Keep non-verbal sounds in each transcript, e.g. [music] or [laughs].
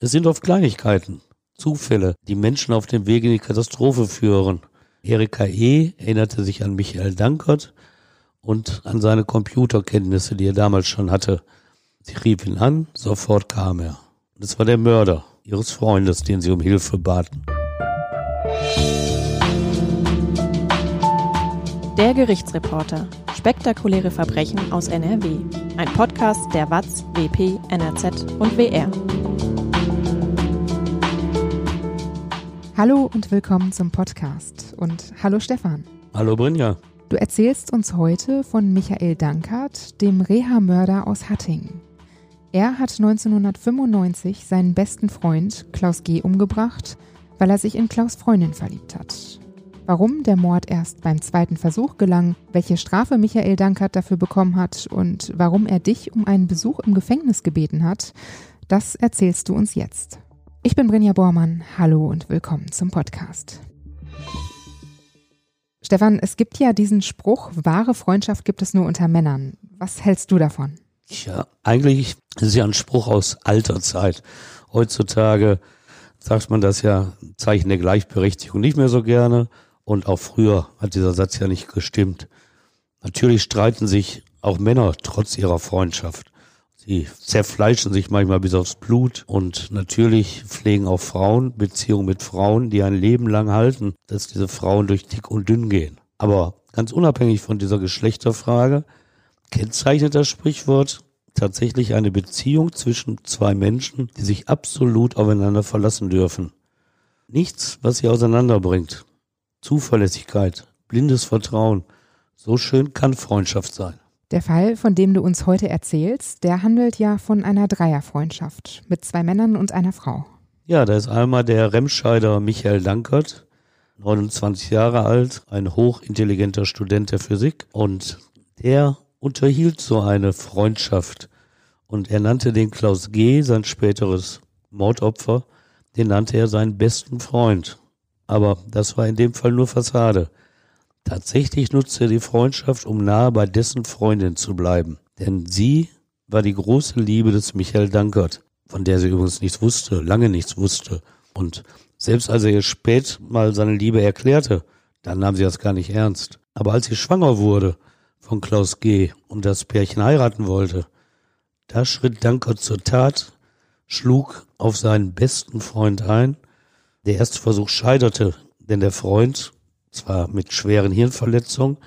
Es sind oft Kleinigkeiten, Zufälle, die Menschen auf dem Weg in die Katastrophe führen. Erika E. erinnerte sich an Michael Dankert und an seine Computerkenntnisse, die er damals schon hatte. Sie rief ihn an, sofort kam er. Und es war der Mörder ihres Freundes, den sie um Hilfe baten. Der Gerichtsreporter. Spektakuläre Verbrechen aus NRW. Ein Podcast der WAZ, WP, NRZ und WR. Hallo und willkommen zum Podcast. Und hallo Stefan. Hallo Brinja. Du erzählst uns heute von Michael Dankert, dem Reha-Mörder aus Hattingen. Er hat 1995 seinen besten Freund Klaus G. umgebracht, weil er sich in Klaus Freundin verliebt hat. Warum der Mord erst beim zweiten Versuch gelang, welche Strafe Michael Dankert dafür bekommen hat und warum er dich um einen Besuch im Gefängnis gebeten hat, das erzählst du uns jetzt. Ich bin Brinja Bormann. Hallo und willkommen zum Podcast. Stefan, es gibt ja diesen Spruch, wahre Freundschaft gibt es nur unter Männern. Was hältst du davon? Ja, eigentlich ist es ja ein Spruch aus alter Zeit. Heutzutage sagt man das ja, Zeichen der Gleichberechtigung nicht mehr so gerne. Und auch früher hat dieser Satz ja nicht gestimmt. Natürlich streiten sich auch Männer trotz ihrer Freundschaft. Sie zerfleischen sich manchmal bis aufs Blut und natürlich pflegen auch Frauen Beziehungen mit Frauen, die ein Leben lang halten, dass diese Frauen durch dick und dünn gehen. Aber ganz unabhängig von dieser Geschlechterfrage kennzeichnet das Sprichwort tatsächlich eine Beziehung zwischen zwei Menschen, die sich absolut aufeinander verlassen dürfen. Nichts, was sie auseinanderbringt. Zuverlässigkeit, blindes Vertrauen. So schön kann Freundschaft sein. Der Fall, von dem du uns heute erzählst, der handelt ja von einer Dreierfreundschaft mit zwei Männern und einer Frau. Ja, da ist einmal der Remscheider Michael Dankert, 29 Jahre alt, ein hochintelligenter Student der Physik und der unterhielt so eine Freundschaft und er nannte den Klaus G., sein späteres Mordopfer, den nannte er seinen besten Freund. Aber das war in dem Fall nur Fassade. Tatsächlich nutzte er die Freundschaft, um nahe bei dessen Freundin zu bleiben. Denn sie war die große Liebe des Michael Dankert, von der sie übrigens nichts wusste, lange nichts wusste. Und selbst als er ihr spät mal seine Liebe erklärte, dann nahm sie das gar nicht ernst. Aber als sie schwanger wurde von Klaus G. und das Pärchen heiraten wollte, da schritt Dankert zur Tat, schlug auf seinen besten Freund ein. Der erste Versuch scheiterte, denn der Freund zwar mit schweren Hirnverletzungen,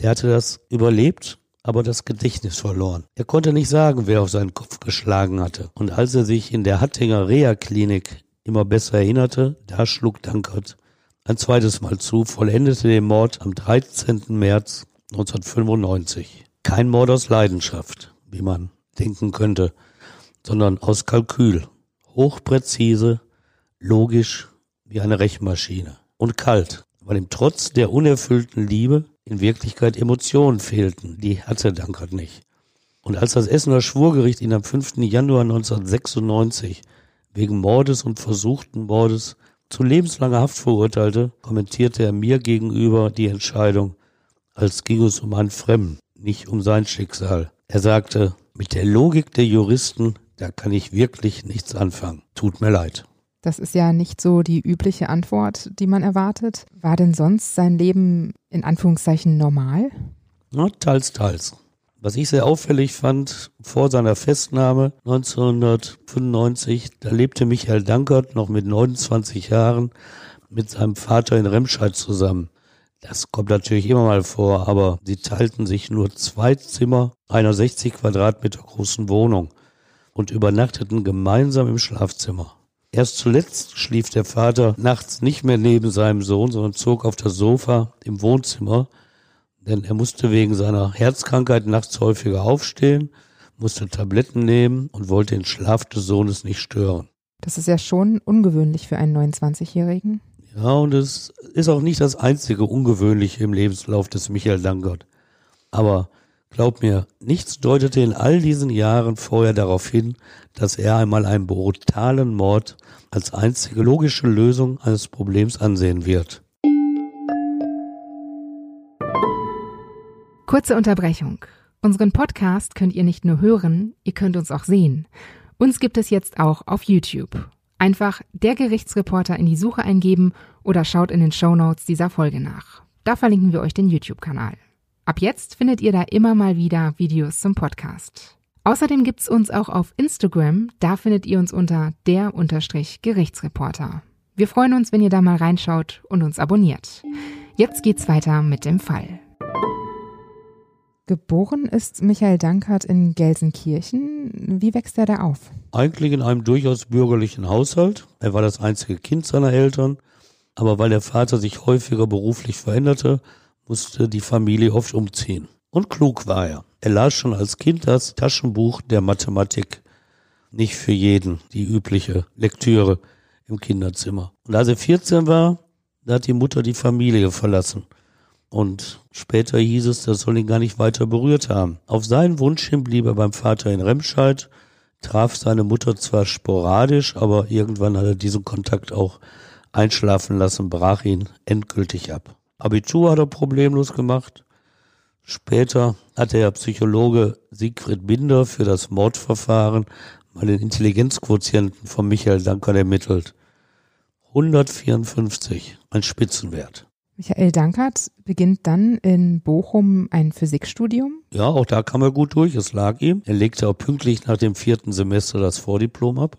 der hatte das überlebt, aber das Gedächtnis verloren. Er konnte nicht sagen, wer auf seinen Kopf geschlagen hatte. Und als er sich in der Hattinger Reha-Klinik immer besser erinnerte, da schlug Dankert ein zweites Mal zu, vollendete den Mord am 13. März 1995. Kein Mord aus Leidenschaft, wie man denken könnte, sondern aus Kalkül. Hochpräzise, logisch wie eine Rechenmaschine. Und kalt, weil ihm trotz der unerfüllten Liebe in Wirklichkeit Emotionen fehlten. Die hatte Dankert nicht. Und als das Essener Schwurgericht ihn am 5. Januar 1996 wegen Mordes und versuchten Mordes zu lebenslanger Haft verurteilte, kommentierte er mir gegenüber die Entscheidung, als ging es um einen Fremden, nicht um sein Schicksal. Er sagte, mit der Logik der Juristen, da kann ich wirklich nichts anfangen. Tut mir leid. Das ist ja nicht so die übliche Antwort, die man erwartet. War denn sonst sein Leben in Anführungszeichen normal? Na, teils, teils. Was ich sehr auffällig fand, vor seiner Festnahme 1995, da lebte Michael Dankert noch mit 29 Jahren mit seinem Vater in Remscheid zusammen. Das kommt natürlich immer mal vor, aber sie teilten sich nur zwei Zimmer einer 60 Quadratmeter großen Wohnung und übernachteten gemeinsam im Schlafzimmer. Erst zuletzt schlief der Vater nachts nicht mehr neben seinem Sohn, sondern zog auf das Sofa im Wohnzimmer, denn er musste wegen seiner Herzkrankheit nachts häufiger aufstehen, musste Tabletten nehmen und wollte den Schlaf des Sohnes nicht stören. Das ist ja schon ungewöhnlich für einen 29-Jährigen. Ja, und es ist auch nicht das einzige Ungewöhnliche im Lebenslauf des Michael Dankert. Aber Glaub mir, nichts deutete in all diesen Jahren vorher darauf hin, dass er einmal einen brutalen Mord als einzige logische Lösung eines Problems ansehen wird. Kurze Unterbrechung. Unseren Podcast könnt ihr nicht nur hören, ihr könnt uns auch sehen. Uns gibt es jetzt auch auf YouTube. Einfach der Gerichtsreporter in die Suche eingeben oder schaut in den Shownotes dieser Folge nach. Da verlinken wir euch den YouTube-Kanal. Ab jetzt findet ihr da immer mal wieder Videos zum Podcast. Außerdem gibt's uns auch auf Instagram, da findet ihr uns unter der-gerichtsreporter. Wir freuen uns, wenn ihr da mal reinschaut und uns abonniert. Jetzt geht's weiter mit dem Fall. Geboren ist Michael Dankert in Gelsenkirchen. Wie wächst er da auf? Eigentlich in einem durchaus bürgerlichen Haushalt. Er war das einzige Kind seiner Eltern. Aber weil der Vater sich häufiger beruflich veränderte, musste die Familie oft umziehen. Und klug war er. Er las schon als Kind das Taschenbuch der Mathematik. Nicht für jeden die übliche Lektüre im Kinderzimmer. Und als er 14 war, da hat die Mutter die Familie verlassen. Und später hieß es, das soll ihn gar nicht weiter berührt haben. Auf seinen Wunsch hin blieb er beim Vater in Remscheid, traf seine Mutter zwar sporadisch, aber irgendwann hat er diesen Kontakt auch einschlafen lassen, brach ihn endgültig ab. Abitur hat er problemlos gemacht. Später hat der Psychologe Siegfried Binder für das Mordverfahren mal den Intelligenzquotienten von Michael Dankert ermittelt. 154, ein Spitzenwert. Michael Dankert beginnt dann in Bochum ein Physikstudium. Ja, auch da kam er gut durch, es lag ihm. Er legte auch pünktlich nach dem vierten Semester das Vordiplom ab.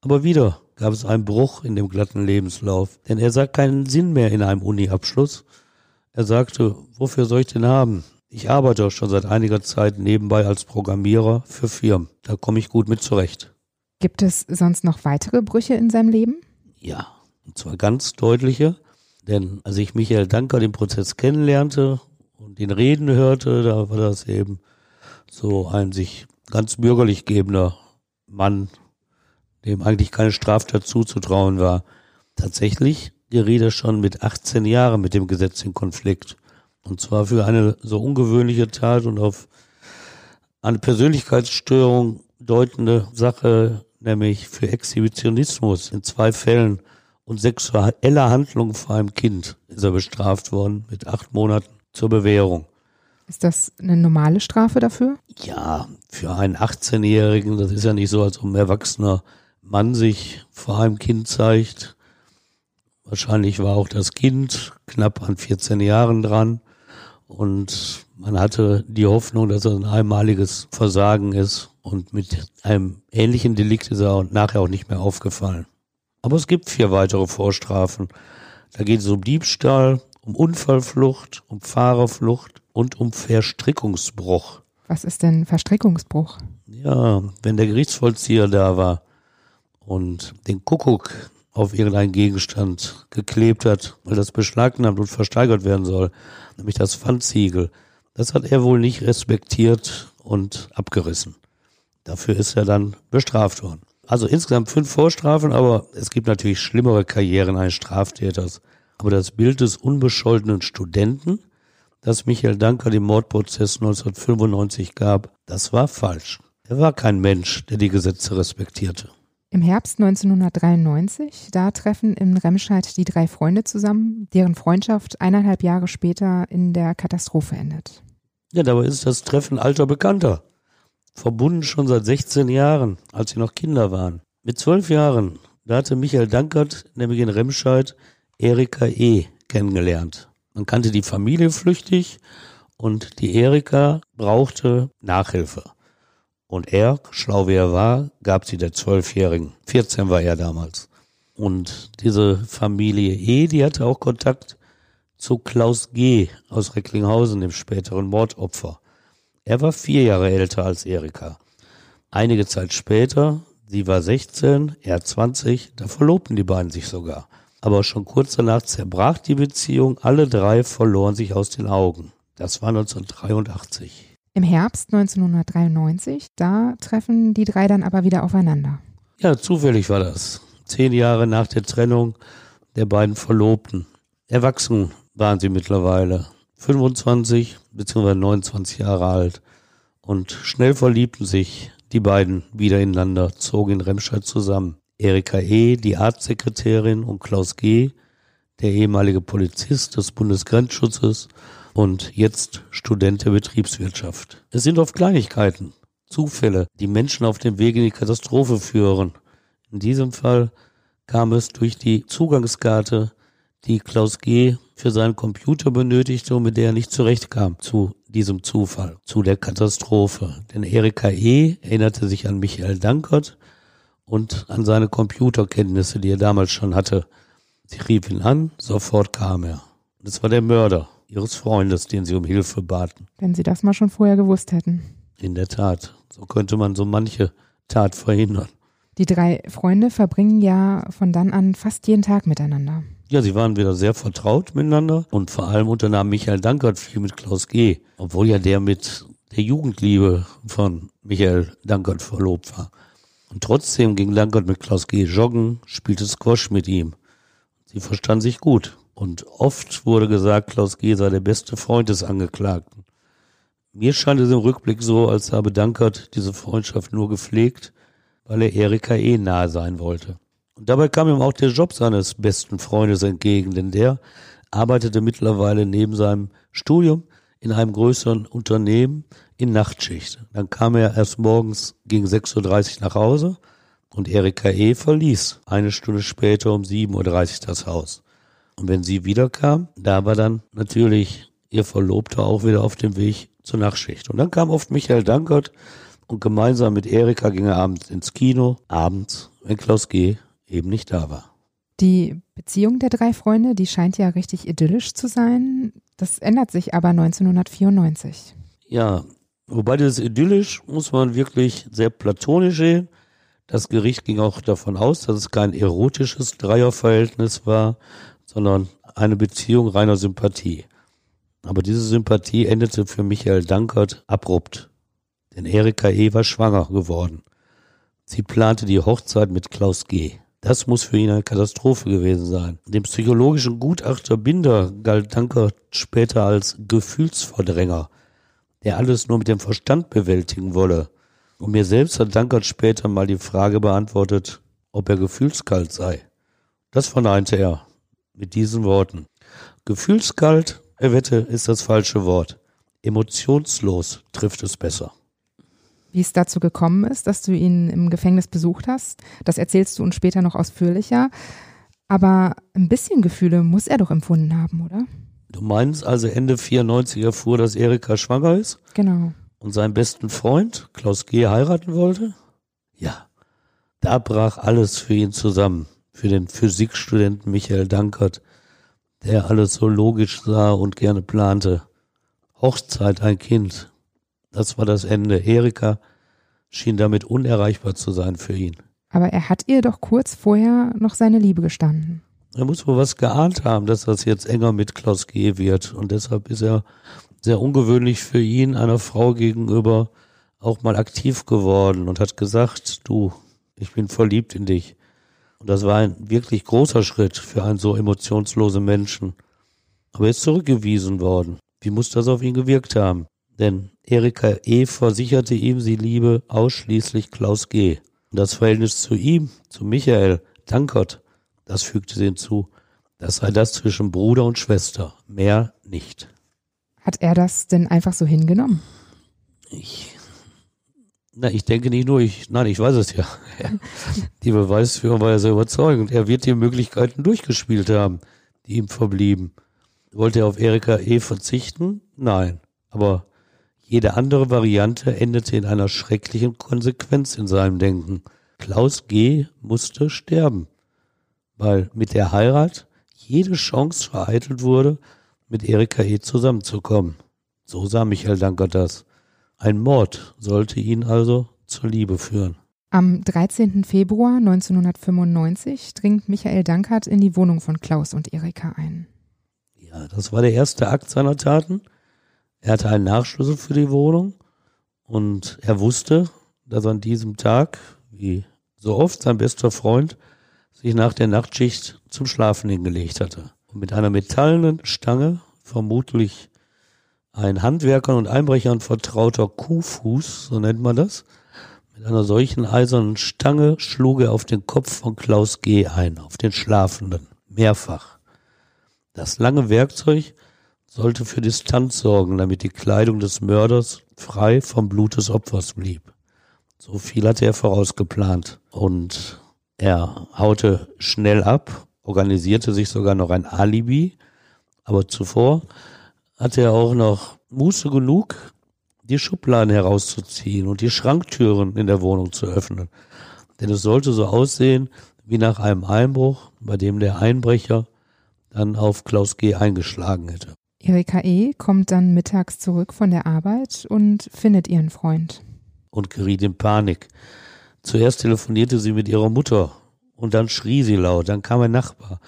Aber wieder gab es einen Bruch in dem glatten Lebenslauf, denn er sah keinen Sinn mehr in einem Uni-Abschluss. Er sagte, wofür soll ich den haben? Ich arbeite auch schon seit einiger Zeit nebenbei als Programmierer für Firmen. Da komme ich gut mit zurecht. Gibt es sonst noch weitere Brüche in seinem Leben? Ja, und zwar ganz deutliche. Denn als ich Michael Danker den Prozess kennenlernte und ihn reden hörte, da war das eben so ein sich ganz bürgerlich gebender Mann, dem eigentlich keine Straftat zuzutrauen war. Tatsächlich geriet er schon mit 18 Jahren mit dem Gesetz in Konflikt. Und zwar für eine so ungewöhnliche Tat und auf eine Persönlichkeitsstörung deutende Sache, nämlich für Exhibitionismus in zwei Fällen und sexueller Handlung vor einem Kind ist er bestraft worden mit acht Monaten zur Bewährung. Ist das eine normale Strafe dafür? Ja, für einen 18-Jährigen, das ist ja nicht so, als ob ein erwachsener Mann sich vor einem Kind zeigt. Wahrscheinlich war auch das Kind knapp an 14 Jahren dran und man hatte die Hoffnung, dass es ein einmaliges Versagen ist und mit einem ähnlichen Delikt ist er nachher auch nicht mehr aufgefallen. Aber es gibt vier weitere Vorstrafen. Da geht es um Diebstahl, um Unfallflucht, um Fahrerflucht und um Verstrickungsbruch. Was ist denn Verstrickungsbruch? Ja, wenn der Gerichtsvollzieher da war und den Kuckuck auf irgendeinen Gegenstand geklebt hat, weil das beschlagnahmt und versteigert werden soll, nämlich das Pfandziegel. Das hat er wohl nicht respektiert und abgerissen. Dafür ist er dann bestraft worden. Also insgesamt fünf Vorstrafen, aber es gibt natürlich schlimmere Karrieren eines Straftäters. Aber das Bild des unbescholtenen Studenten, das Michael Danker dem Mordprozess 1995 gab, das war falsch. Er war kein Mensch, der die Gesetze respektierte. Im Herbst 1993, da treffen in Remscheid die drei Freunde zusammen, deren Freundschaft eineinhalb Jahre später in der Katastrophe endet. Ja, dabei ist das Treffen alter Bekannter verbunden schon seit 16 Jahren, als sie noch Kinder waren. Mit zwölf Jahren, da hatte Michael Dankert, nämlich in Remscheid, Erika E. kennengelernt. Man kannte die Familie flüchtig und die Erika brauchte Nachhilfe. Und er, schlau wie er war, gab sie der Zwölfjährigen. 14 war er damals. Und diese Familie E, die hatte auch Kontakt zu Klaus G. aus Recklinghausen, dem späteren Mordopfer. Er war vier Jahre älter als Erika. Einige Zeit später, sie war 16, er 20, da verlobten die beiden sich sogar. Aber schon kurz danach zerbrach die Beziehung, alle drei verloren sich aus den Augen. Das war 1983. Im Herbst 1993, da treffen die drei dann aber wieder aufeinander. Ja, zufällig war das. Zehn Jahre nach der Trennung der beiden Verlobten. Erwachsen waren sie mittlerweile. 25 bzw. 29 Jahre alt. Und schnell verliebten sich die beiden wieder ineinander, zogen in Remscheid zusammen. Erika E., die Arztsekretärin, und Klaus G., der ehemalige Polizist des Bundesgrenzschutzes und jetzt Student der Betriebswirtschaft. Es sind oft Kleinigkeiten, Zufälle, die Menschen auf dem Weg in die Katastrophe führen. In diesem Fall kam es durch die Zugangskarte, die Klaus G. für seinen Computer benötigte und mit der er nicht zurechtkam, zu diesem Zufall, zu der Katastrophe. Denn Erika E. erinnerte sich an Michael Dankert und an seine Computerkenntnisse, die er damals schon hatte. Sie rief ihn an, sofort kam er. Es war der Mörder ihres Freundes, den sie um Hilfe baten. Wenn sie das mal schon vorher gewusst hätten. In der Tat. So könnte man so manche Tat verhindern. Die drei Freunde verbringen ja von dann an fast jeden Tag miteinander. Ja, sie waren wieder sehr vertraut miteinander und vor allem unternahm Michael Dankert viel mit Klaus G., obwohl ja der mit der Jugendliebe von Michael Dankert verlobt war. Und trotzdem ging Dankert mit Klaus G. joggen, spielte Squash mit ihm. Sie verstanden sich gut. Und oft wurde gesagt, Klaus G. sei der beste Freund des Angeklagten. Mir scheint es im Rückblick so, als habe Dankert diese Freundschaft nur gepflegt, weil er Erika eh nahe sein wollte. Und dabei kam ihm auch der Job seines besten Freundes entgegen, denn der arbeitete mittlerweile neben seinem Studium in einem größeren Unternehmen in Nachtschicht. Dann kam er erst morgens gegen 6.30 Uhr nach Hause und Erika E. verließ eine Stunde später um 7.30 Uhr das Haus. Und wenn sie wiederkam, da war dann natürlich ihr Verlobter auch wieder auf dem Weg zur Nachtschicht. Und dann kam oft Michael Dankert und gemeinsam mit Erika ging er abends ins Kino, abends, wenn Klaus G. eben nicht da war. Die Beziehung der drei Freunde, die scheint ja richtig idyllisch zu sein. Das ändert sich aber 1994. Ja, wobei das idyllisch muss man wirklich sehr platonisch sehen. Das Gericht ging auch davon aus, dass es kein erotisches Dreierverhältnis war, sondern eine Beziehung reiner Sympathie. Aber diese Sympathie endete für Michael Dankert abrupt. Denn Erika E. war schwanger geworden. Sie plante die Hochzeit mit Klaus G. Das muss für ihn eine Katastrophe gewesen sein. Dem psychologischen Gutachter Binder galt Dankert später als Gefühlsverdränger, der alles nur mit dem Verstand bewältigen wolle. Und mir selbst hat Dankert später mal die Frage beantwortet, ob er gefühlskalt sei. Das verneinte er mit diesen Worten. Gefühlskalt er wette, ist das falsche Wort. Emotionslos trifft es besser. Wie es dazu gekommen ist, dass du ihn im Gefängnis besucht hast, das erzählst du uns später noch ausführlicher. Aber ein bisschen Gefühle muss er doch empfunden haben, oder? Du meinst also Ende 94 erfuhr, dass Erika schwanger ist? Genau. Und seinen besten Freund, Klaus G., heiraten wollte? Ja. Da brach alles für ihn zusammen. Für den Physikstudenten Michael Dankert, der alles so logisch sah und gerne plante. Hochzeit, ein Kind. Das war das Ende. Erika schien damit unerreichbar zu sein für ihn. Aber er hat ihr doch kurz vorher noch seine Liebe gestanden. Er muss wohl was geahnt haben, dass das jetzt enger mit Klaus G. wird. Und deshalb ist er sehr ungewöhnlich für ihn einer Frau gegenüber auch mal aktiv geworden und hat gesagt, du, ich bin verliebt in dich. Und das war ein wirklich großer Schritt für einen so emotionslosen Menschen. Aber er ist zurückgewiesen worden. Wie muss das auf ihn gewirkt haben? Denn Erika E. versicherte ihm, sie liebe ausschließlich Klaus G. Und das Verhältnis zu ihm, zu Michael Dankert, das fügte sie hinzu. Das sei das zwischen Bruder und Schwester, mehr nicht. Hat er das denn einfach so hingenommen? Ich na, ich denke nicht nur, ich, nein, ich weiß es ja. [laughs] Die Beweisführung war ja sehr überzeugend. Er wird die Möglichkeiten durchgespielt haben, die ihm verblieben. Wollte er auf Erika E. verzichten? Nein. Aber jede andere Variante endete in einer schrecklichen Konsequenz in seinem Denken. Klaus G. musste sterben, weil mit der Heirat jede Chance vereitelt wurde, mit Erika E. zusammenzukommen. So sah Michael Danker das. Ein Mord sollte ihn also zur Liebe führen. Am 13. Februar 1995 dringt Michael Dankert in die Wohnung von Klaus und Erika ein. Ja, das war der erste Akt seiner Taten. Er hatte einen Nachschlüssel für die Wohnung und er wusste, dass an diesem Tag, wie so oft sein bester Freund, sich nach der Nachtschicht zum Schlafen hingelegt hatte. Und mit einer metallenen Stange, vermutlich ein Handwerkern und Einbrechern vertrauter Kuhfuß, so nennt man das. Mit einer solchen eisernen Stange schlug er auf den Kopf von Klaus G. ein, auf den Schlafenden, mehrfach. Das lange Werkzeug sollte für Distanz sorgen, damit die Kleidung des Mörders frei vom Blut des Opfers blieb. So viel hatte er vorausgeplant. Und Er haute schnell ab, organisierte sich sogar noch ein Alibi, aber zuvor hatte er auch noch Muße genug, die Schubladen herauszuziehen und die Schranktüren in der Wohnung zu öffnen. Denn es sollte so aussehen wie nach einem Einbruch, bei dem der Einbrecher dann auf Klaus G. eingeschlagen hätte. Erika E. kommt dann mittags zurück von der Arbeit und findet ihren Freund. Und geriet in Panik. Zuerst telefonierte sie mit ihrer Mutter und dann schrie sie laut. Dann kam ein Nachbar,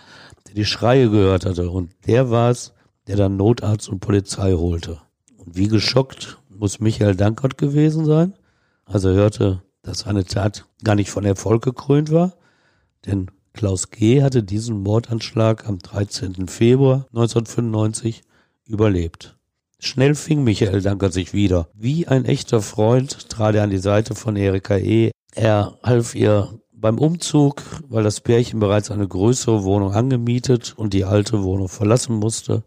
der die Schreie gehört hatte und der war es, der dann Notarzt und Polizei holte. Und wie geschockt muss Michael Dankert gewesen sein, als er hörte, dass seine Tat gar nicht von Erfolg gekrönt war, denn Klaus G. hatte diesen Mordanschlag am 13. Februar 1995 überlebt. Schnell fing Michael Dankert sich wieder. Wie ein echter Freund trat er an die Seite von Erika E. Er half ihr beim Umzug, weil das Pärchen bereits eine größere Wohnung angemietet und die alte Wohnung verlassen musste.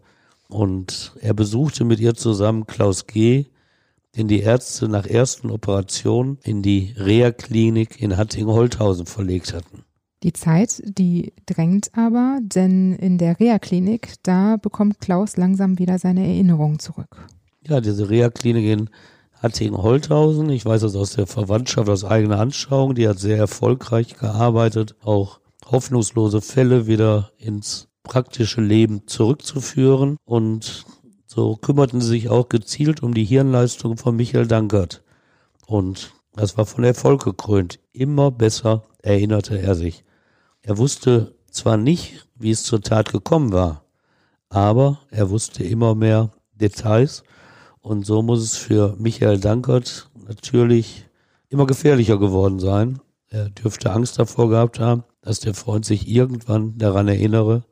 Und er besuchte mit ihr zusammen Klaus G., den die Ärzte nach ersten Operationen in die Reha-Klinik in Hattingen-Holthausen verlegt hatten. Die Zeit, die drängt aber, denn in der Reha-Klinik, da bekommt Klaus langsam wieder seine Erinnerungen zurück. Ja, diese Reha-Klinik in Hattingen-Holthausen, ich weiß das aus der Verwandtschaft, aus eigener Anschauung, die hat sehr erfolgreich gearbeitet, auch hoffnungslose Fälle wieder ins praktische Leben zurückzuführen. Und so kümmerten sie sich auch gezielt um die Hirnleistung von Michael Dankert. Und das war von Erfolg gekrönt. Immer besser erinnerte er sich. Er wusste zwar nicht, wie es zur Tat gekommen war, aber er wusste immer mehr Details und so muss es für Michael Dankert natürlich immer gefährlicher geworden sein. Er dürfte Angst davor gehabt haben, dass der Freund sich irgendwann daran erinnere,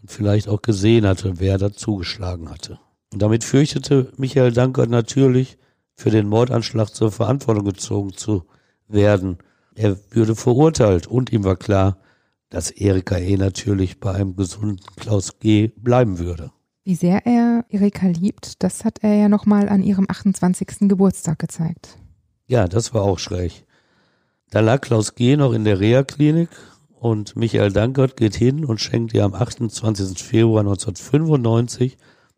und vielleicht auch gesehen hatte, wer da zugeschlagen hatte. Und damit fürchtete Michael Dankert natürlich, für den Mordanschlag zur Verantwortung gezogen zu werden. Er würde verurteilt und ihm war klar, dass Erika E. natürlich bei einem gesunden Klaus G. bleiben würde. Wie sehr er Erika liebt, das hat er ja nochmal an ihrem 28. Geburtstag gezeigt. Ja, das war auch schräg. Da lag Klaus G. noch in der Reha-Klinik und Michael Dankert geht hin und schenkt ihr am 28. Februar 1995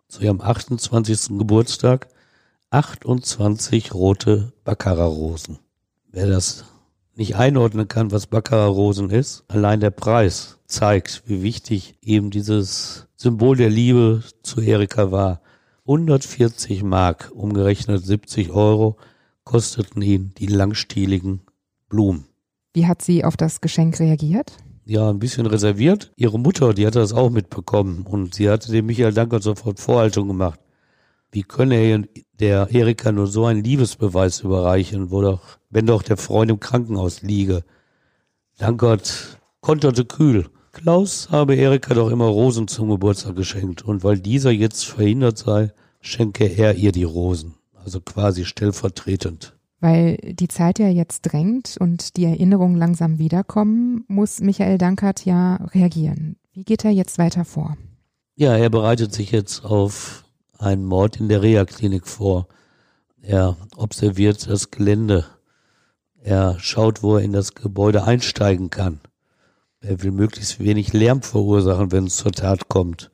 zu ihrem 28. Geburtstag 28 rote Baccarat-Rosen. Wer das nicht einordnen kann, was Baccarat-Rosen ist, allein der Preis zeigt, wie wichtig eben dieses Symbol der Liebe zu Erika war. 140 Mark, umgerechnet 70 Euro, kosteten ihn die langstieligen Blumen. Wie hat sie auf das Geschenk reagiert? Ja, ein bisschen reserviert. Ihre Mutter, die hatte das auch mitbekommen und sie hatte dem Michael Dankert sofort Vorhaltung gemacht. Wie könne er der Erika nur so einen Liebesbeweis überreichen, wo doch, wenn doch der Freund im Krankenhaus liege? Dankert konterte kühl. Klaus habe Erika doch immer Rosen zum Geburtstag geschenkt und weil dieser jetzt verhindert sei, schenke er ihr die Rosen. Also quasi stellvertretend. Weil die Zeit ja jetzt drängt und die Erinnerungen langsam wiederkommen, muss Michael Dankert ja reagieren. Wie geht er jetzt weiter vor? Ja, er bereitet sich jetzt auf einen Mord in der Reha-Klinik vor. Er observiert das Gelände. Er schaut, wo er in das Gebäude einsteigen kann. Er will möglichst wenig Lärm verursachen, wenn es zur Tat kommt.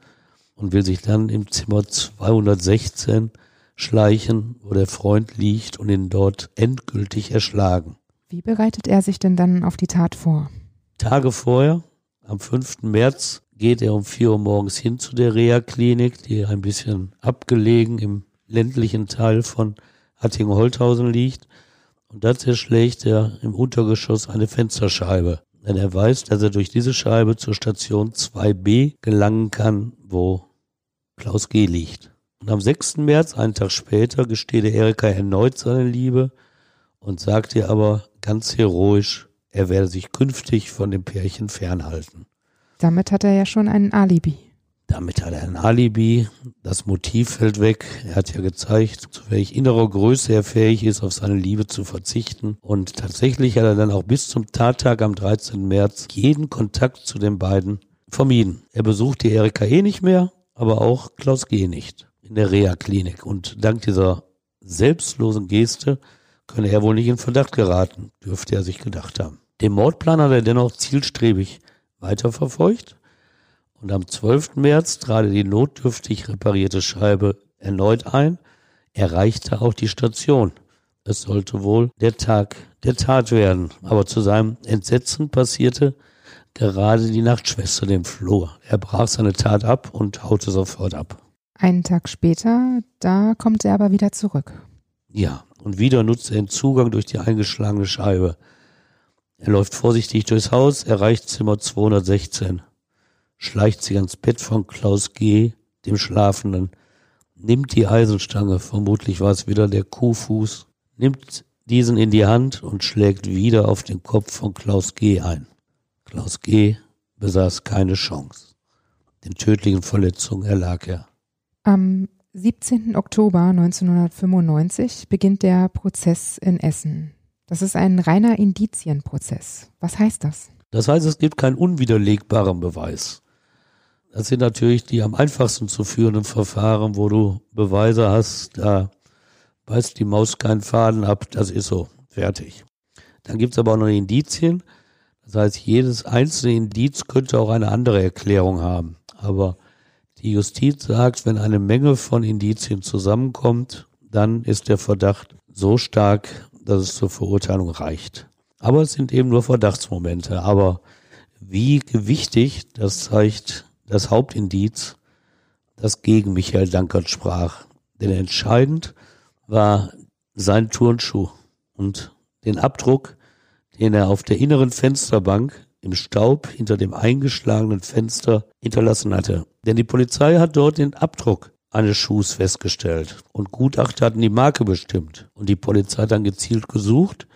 Und will sich dann im Zimmer 216 schleichen, wo der Freund liegt und ihn dort endgültig erschlagen. Wie bereitet er sich denn dann auf die Tat vor? Tage vorher, am 5. März, geht er um 4 Uhr morgens hin zu der Reha-Klinik, die ein bisschen abgelegen im ländlichen Teil von Hattingen-Holthausen liegt. Und da zerschlägt er im Untergeschoss eine Fensterscheibe. Denn er weiß, dass er durch diese Scheibe zur Station 2b gelangen kann, wo Klaus G. liegt. Und am 6. März, einen Tag später, gesteht Erika erneut seine Liebe und sagt ihr aber ganz heroisch, er werde sich künftig von dem Pärchen fernhalten. Damit hat er ja schon ein Alibi. Damit hat er ein Alibi, das Motiv fällt weg. Er hat ja gezeigt, zu welch innerer Größe er fähig ist, auf seine Liebe zu verzichten. Und tatsächlich hat er dann auch bis zum Tattag am 13. März jeden Kontakt zu den beiden vermieden. Er besucht die Erika eh nicht mehr, aber auch Klaus G. nicht in der Reha-Klinik. Und dank dieser selbstlosen Geste könne er wohl nicht in Verdacht geraten, dürfte er sich gedacht haben. Den Mordplan hat er dennoch zielstrebig weiterverfolgt und am 12. März trat er die notdürftig reparierte Scheibe erneut ein, erreichte auch die Station. Es sollte wohl der Tag der Tat werden, aber zu seinem Entsetzen passierte gerade die Nachtschwester den Flur. Er brach seine Tat ab und haute sofort ab. Einen Tag später, da kommt er aber wieder zurück. Ja, und wieder nutzt er den Zugang durch die eingeschlagene Scheibe. Er läuft vorsichtig durchs Haus, erreicht Zimmer 216, schleicht sich ans Bett von Klaus G., dem Schlafenden, nimmt die Eisenstange, vermutlich war es wieder der Kuhfuß, nimmt diesen in die Hand und schlägt wieder auf den Kopf von Klaus G. ein. Klaus G. besaß keine Chance. Den tödlichen Verletzungen erlag er. Am 17. Oktober 1995 beginnt der Prozess in Essen. Das ist ein reiner Indizienprozess. Was heißt das? Das heißt, es gibt keinen unwiderlegbaren Beweis. Das sind natürlich die am einfachsten zu führenden Verfahren, wo du Beweise hast, da beißt die Maus keinen Faden ab, das ist so, fertig. Dann gibt's aber auch noch Indizien. Das heißt, jedes einzelne Indiz könnte auch eine andere Erklärung haben. Aber die Justiz sagt, wenn eine Menge von Indizien zusammenkommt, dann ist der Verdacht so stark, dass es zur Verurteilung reicht. Aber es sind eben nur Verdachtsmomente. Aber wie gewichtig, das zeigt das Hauptindiz, das gegen Michael Dankert sprach. Denn entscheidend war sein Turnschuh und den Abdruck, den er auf der inneren Fensterbank im Staub hinter dem eingeschlagenen Fenster hinterlassen hatte. Denn die Polizei hat dort den Abdruck eines Schuhs festgestellt und Gutachter hatten die Marke bestimmt. Und die Polizei hat dann gezielt gesucht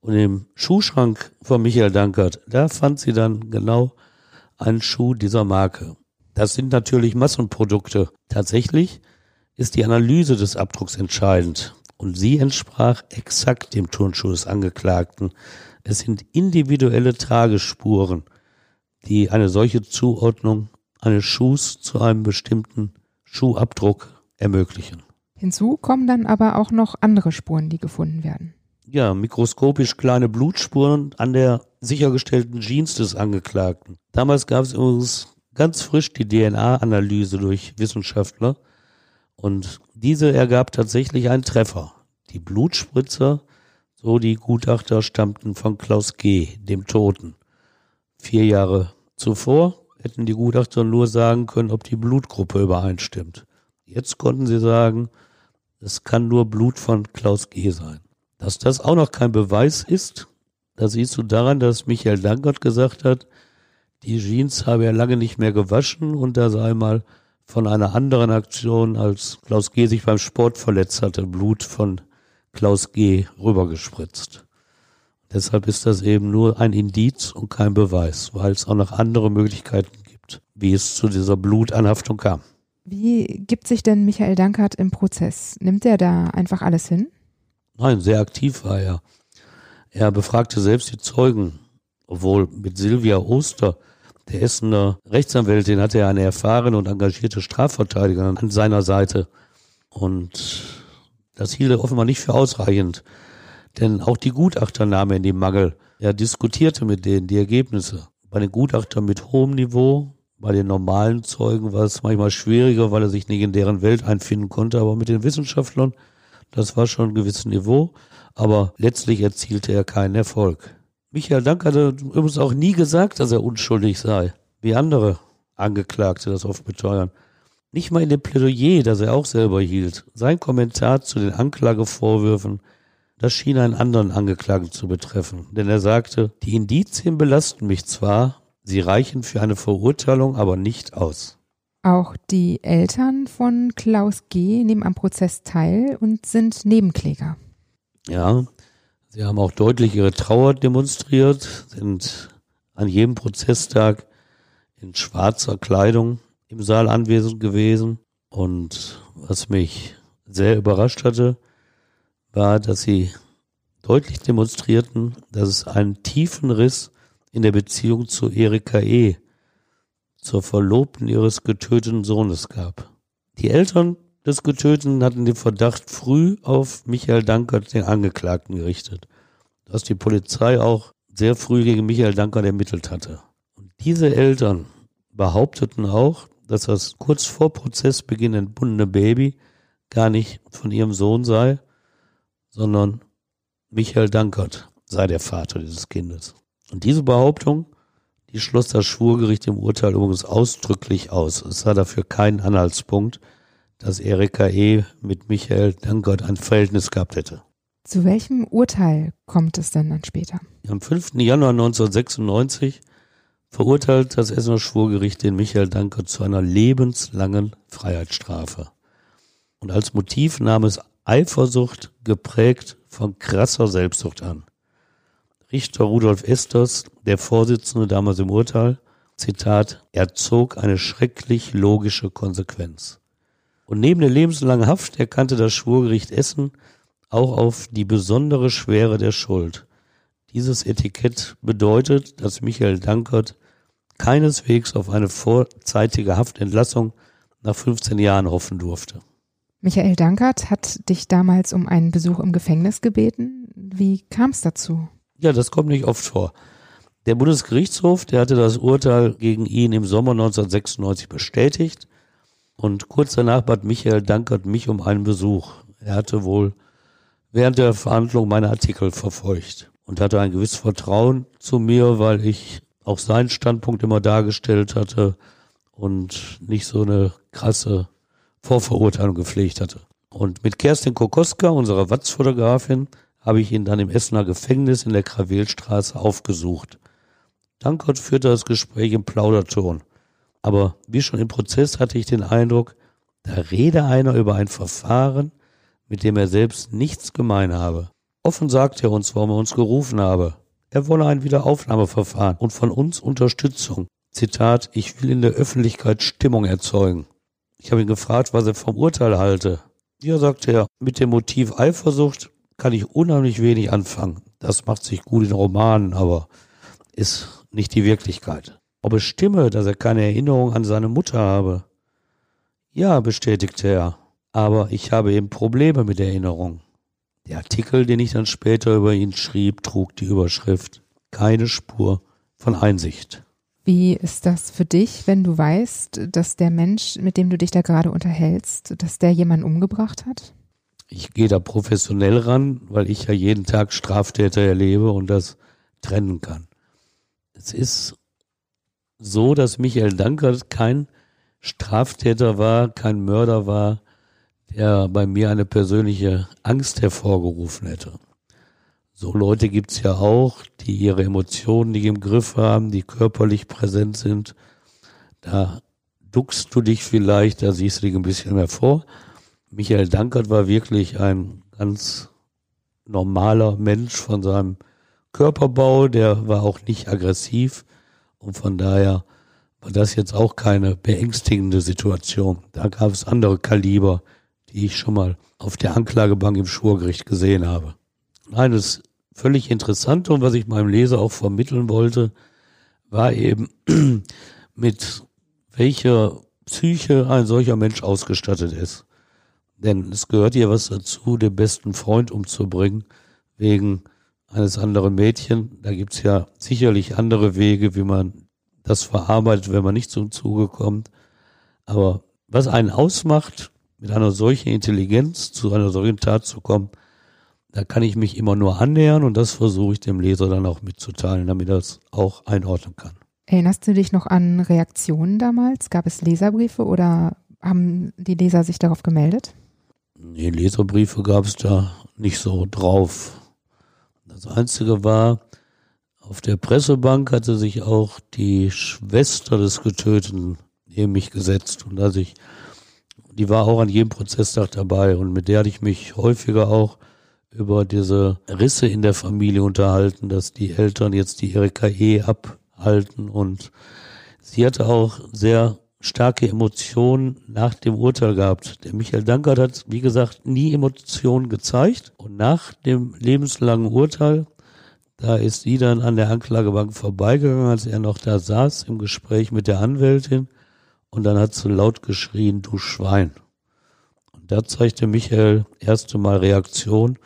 und im Schuhschrank von Michael Dankert, da fand sie dann genau einen Schuh dieser Marke. Das sind natürlich Massenprodukte. Tatsächlich ist die Analyse des Abdrucks entscheidend und sie entsprach exakt dem Turnschuh des Angeklagten. Es sind individuelle Tragespuren, die eine solche Zuordnung eines Schuhs zu einem bestimmten Schuhabdruck ermöglichen. Hinzu kommen dann aber auch noch andere Spuren, die gefunden werden. Ja, mikroskopisch kleine Blutspuren an der sichergestellten Jeans des Angeklagten. Damals gab es übrigens ganz frisch die DNA-Analyse durch Wissenschaftler und diese ergab tatsächlich einen Treffer. Die Blutspritzer, so die Gutachter, stammten von Klaus G., dem Toten. Vier Jahre zuvor hätten die Gutachter nur sagen können, ob die Blutgruppe übereinstimmt. Jetzt konnten sie sagen, es kann nur Blut von Klaus G. sein. Dass das auch noch kein Beweis ist, da siehst du daran, dass Michael Dankert gesagt hat, die Jeans habe er lange nicht mehr gewaschen und da sei mal von einer anderen Aktion, als Klaus G. sich beim Sport verletzt hatte, Blut von Klaus G. rübergespritzt. Deshalb ist das eben nur ein Indiz und kein Beweis, weil es auch noch andere Möglichkeiten gibt, wie es zu dieser Blutanhaftung kam. Wie gibt sich denn Michael Dankert im Prozess? Nimmt er da einfach alles hin? Nein, sehr aktiv war er. Er befragte selbst die Zeugen, obwohl mit Silvia Oster der Essener Rechtsanwältin hatte er eine erfahrene und engagierte Strafverteidigerin an seiner Seite. Und das hielt er offenbar nicht für ausreichend. Denn auch die Gutachter nahmen in den Mangel. Er diskutierte mit denen die Ergebnisse. Bei den Gutachtern mit hohem Niveau, bei den normalen Zeugen war es manchmal schwieriger, weil er sich nicht in deren Welt einfinden konnte. Aber mit den Wissenschaftlern, das war schon ein gewisses Niveau. Aber letztlich erzielte er keinen Erfolg. Michael Dank hatte übrigens auch nie gesagt, dass er unschuldig sei, wie andere Angeklagte das oft beteuern. Nicht mal in dem Plädoyer, das er auch selber hielt. Sein Kommentar zu den Anklagevorwürfen, das schien einen anderen Angeklagten zu betreffen. Denn er sagte, die Indizien belasten mich zwar, sie reichen für eine Verurteilung aber nicht aus. Auch die Eltern von Klaus G. nehmen am Prozess teil und sind Nebenkläger. Ja, Sie haben auch deutlich ihre Trauer demonstriert, sind an jedem Prozesstag in schwarzer Kleidung im Saal anwesend gewesen. Und was mich sehr überrascht hatte, war, dass sie deutlich demonstrierten, dass es einen tiefen Riss in der Beziehung zu Erika E., zur Verlobten ihres getöteten Sohnes gab. Die Eltern des Getöteten hatten den Verdacht früh auf Michael Dankert, den Angeklagten, gerichtet. Dass die Polizei auch sehr früh gegen Michael Dankert ermittelt hatte. Und diese Eltern behaupteten auch, dass das kurz vor Prozessbeginn entbundene Baby gar nicht von ihrem Sohn sei, sondern Michael Dankert sei der Vater dieses Kindes. Und diese Behauptung, die schloss das Schwurgericht im Urteil übrigens ausdrücklich aus. Es sah dafür keinen Anhaltspunkt, dass Erika E. mit Michael Dankert ein Verhältnis gehabt hätte. Zu welchem Urteil kommt es denn dann später? Am 5. Januar 1996 verurteilt das Essener Schwurgericht den Michael Dankert zu einer lebenslangen Freiheitsstrafe. Und als Motiv nahm es Eifersucht geprägt von krasser Selbstsucht an. Richter Rudolf Esters, der Vorsitzende damals im Urteil, Zitat, er zog eine schrecklich logische Konsequenz. Und neben der lebenslangen Haft erkannte das Schwurgericht Essen auch auf die besondere Schwere der Schuld. Dieses Etikett bedeutet, dass Michael Dankert keineswegs auf eine vorzeitige Haftentlassung nach 15 Jahren hoffen durfte. Michael Dankert hat dich damals um einen Besuch im Gefängnis gebeten. Wie kam es dazu? Ja, das kommt nicht oft vor. Der Bundesgerichtshof, der hatte das Urteil gegen ihn im Sommer 1996 bestätigt und kurz danach bat Michael Dankert mich um einen Besuch. Er hatte wohl während der Verhandlung meine Artikel verfolgt und hatte ein gewisses Vertrauen zu mir, weil ich auch seinen Standpunkt immer dargestellt hatte und nicht so eine krasse Vorverurteilung gepflegt hatte. Und mit Kerstin Kokoska, unserer Watz-Fotografin, habe ich ihn dann im Essener Gefängnis in der Krawelstraße aufgesucht. Dankert führte das Gespräch im Plauderton. Aber wie schon im Prozess hatte ich den Eindruck, da rede einer über ein Verfahren, mit dem er selbst nichts gemein habe. Offen sagt er uns, warum er uns gerufen habe. Er wolle ein Wiederaufnahmeverfahren und von uns Unterstützung. Zitat, ich will in der Öffentlichkeit Stimmung erzeugen. Ich habe ihn gefragt, was er vom Urteil halte. Ja, sagte er, mit dem Motiv Eifersucht kann ich unheimlich wenig anfangen. Das macht sich gut in Romanen, aber ist nicht die Wirklichkeit. Ob es stimme, dass er keine Erinnerung an seine Mutter habe? Ja, bestätigte er. Aber ich habe eben Probleme mit Erinnerung. Der Artikel, den ich dann später über ihn schrieb, trug die Überschrift Keine Spur von Einsicht. Wie ist das für dich, wenn du weißt, dass der Mensch, mit dem du dich da gerade unterhältst, dass der jemanden umgebracht hat? Ich gehe da professionell ran, weil ich ja jeden Tag Straftäter erlebe und das trennen kann. Es ist so, dass Michael Dankert kein Straftäter war, kein Mörder war, der bei mir eine persönliche Angst hervorgerufen hätte. So Leute gibt's ja auch, die ihre Emotionen nicht im Griff haben, die körperlich präsent sind. Da duckst du dich vielleicht, da siehst du dich ein bisschen mehr vor. Michael Dankert war wirklich ein ganz normaler Mensch von seinem Körperbau, der war auch nicht aggressiv und von daher war das jetzt auch keine beängstigende Situation. Da gab es andere Kaliber, die ich schon mal auf der Anklagebank im Schwurgericht gesehen habe. Eines völlig Interessante und was ich meinem Leser auch vermitteln wollte, war eben [clears throat] mit welcher Psyche ein solcher Mensch ausgestattet ist. Denn es gehört ja was dazu, den besten Freund umzubringen, wegen eines anderen Mädchen. Da gibt's ja sicherlich andere Wege, wie man das verarbeitet, wenn man nicht zum Zuge kommt. Aber was einen ausmacht, mit einer solchen Intelligenz zu einer solchen Tat zu kommen, da kann ich mich immer nur annähern und das versuche ich dem Leser dann auch mitzuteilen, damit er es auch einordnen kann. Erinnerst du dich noch an Reaktionen damals? Gab es Leserbriefe oder haben die Leser sich darauf gemeldet? Nee, Leserbriefe gab es da nicht so drauf. Das Einzige war, auf der Pressebank hatte sich auch die Schwester des Getöteten neben mich gesetzt und als ich, die war auch an jedem Prozesstag dabei und mit der hatte ich mich häufiger auch über diese Risse in der Familie unterhalten, dass die Eltern jetzt die Erika E abhalten und sie hatte auch sehr starke Emotionen nach dem Urteil gehabt. Der Michael Dankert hat, wie gesagt, nie Emotionen gezeigt und nach dem lebenslangen Urteil da ist sie dann an der Anklagebank vorbeigegangen, als er noch da saß im Gespräch mit der Anwältin und dann hat sie laut geschrien, du Schwein. Und da zeigte Michael erste Mal Reaktion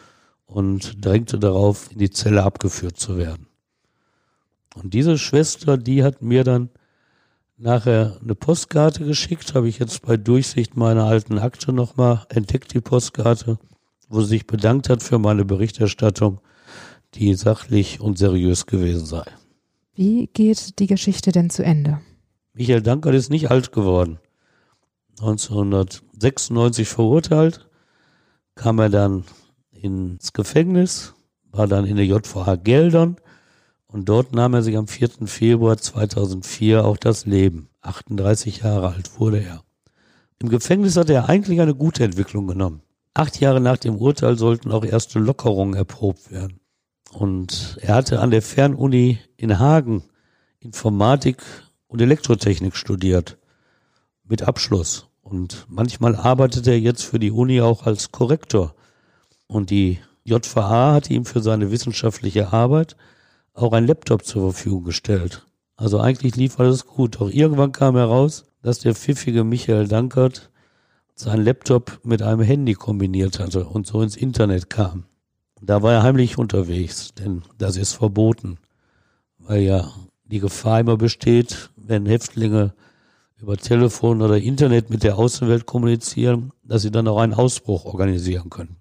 und drängte darauf, in die Zelle abgeführt zu werden. Und diese Schwester, die hat mir dann nachher eine Postkarte geschickt, habe ich jetzt bei Durchsicht meiner alten Akte nochmal entdeckt, die Postkarte, wo sie sich bedankt hat für meine Berichterstattung, die sachlich und seriös gewesen sei. Wie geht die Geschichte denn zu Ende? Michael Dankert ist nicht alt geworden. 1996 verurteilt, kam er dann ins Gefängnis, war dann in der JVH Geldern und dort nahm er sich am 4. Februar 2004 auch das Leben. 38 Jahre alt wurde er. Im Gefängnis hatte er eigentlich eine gute Entwicklung genommen. Acht Jahre nach dem Urteil sollten auch erste Lockerungen erprobt werden. Und er hatte an der Fernuni in Hagen Informatik und Elektrotechnik studiert. Mit Abschluss. Und manchmal arbeitet er jetzt für die Uni auch als Korrektor. Und die JVA hat ihm für seine wissenschaftliche Arbeit auch ein Laptop zur Verfügung gestellt. Also eigentlich lief alles gut. Doch irgendwann kam heraus, dass der pfiffige Michael Dankert seinen Laptop mit einem Handy kombiniert hatte und so ins Internet kam. Da war er heimlich unterwegs, denn das ist verboten, weil ja die Gefahr immer besteht, wenn Häftlinge über Telefon oder Internet mit der Außenwelt kommunizieren, dass sie dann auch einen Ausbruch organisieren können.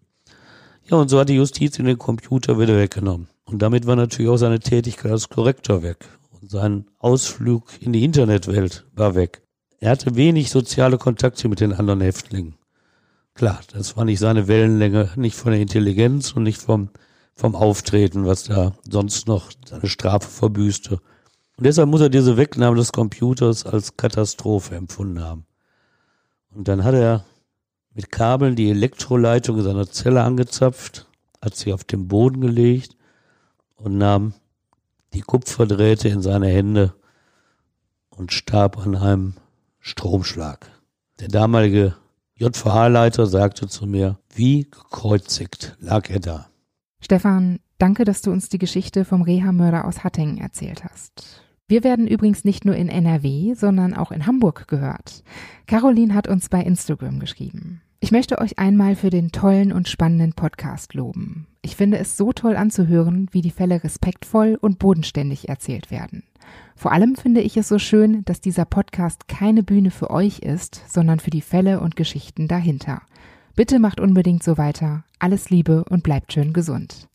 Ja, und so hat die Justiz in den Computer wieder weggenommen. Und damit war natürlich auch seine Tätigkeit als Korrektor weg. Und sein Ausflug in die Internetwelt war weg. Er hatte wenig soziale Kontakte mit den anderen Häftlingen. Klar, das war nicht seine Wellenlänge, nicht von der Intelligenz und nicht vom, vom Auftreten, was da sonst noch seine Strafe verbüßte. Und deshalb muss er diese Wegnahme des Computers als Katastrophe empfunden haben. Und dann hat er mit Kabeln die Elektroleitung in seiner Zelle angezapft, hat sie auf den Boden gelegt und nahm die Kupferdrähte in seine Hände und starb an einem Stromschlag. Der damalige JVA-Leiter sagte zu mir, wie gekreuzigt lag er da. Stefan, danke, dass du uns die Geschichte vom Reha-Mörder aus Hattingen erzählt hast. Wir werden übrigens nicht nur in NRW, sondern auch in Hamburg gehört. Caroline hat uns bei Instagram geschrieben. Ich möchte euch einmal für den tollen und spannenden Podcast loben. Ich finde es so toll anzuhören, wie die Fälle respektvoll und bodenständig erzählt werden. Vor allem finde ich es so schön, dass dieser Podcast keine Bühne für euch ist, sondern für die Fälle und Geschichten dahinter. Bitte macht unbedingt so weiter. Alles Liebe und bleibt schön gesund.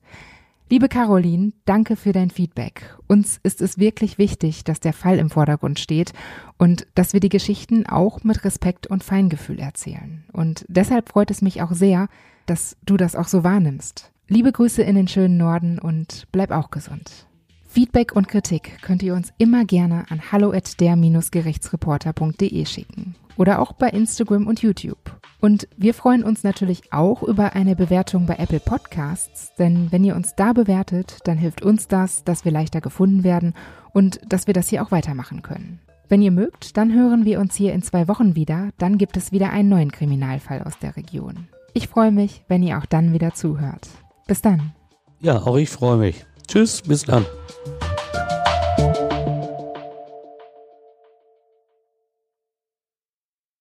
Liebe Caroline, danke für dein Feedback. Uns ist es wirklich wichtig, dass der Fall im Vordergrund steht und dass wir die Geschichten auch mit Respekt und Feingefühl erzählen. Und deshalb freut es mich auch sehr, dass du das auch so wahrnimmst. Liebe Grüße in den schönen Norden und bleib auch gesund. Feedback und Kritik könnt ihr uns immer gerne an hallo at der-gerichtsreporter.de schicken oder auch bei Instagram und YouTube. Und wir freuen uns natürlich auch über eine Bewertung bei Apple Podcasts, denn wenn ihr uns da bewertet, dann hilft uns das, dass wir leichter gefunden werden und dass wir das hier auch weitermachen können. Wenn ihr mögt, dann hören wir uns hier in zwei Wochen wieder, dann gibt es wieder einen neuen Kriminalfall aus der Region. Ich freue mich, wenn ihr auch dann wieder zuhört. Bis dann. Ja, auch ich freue mich. Tschüss, bis dann.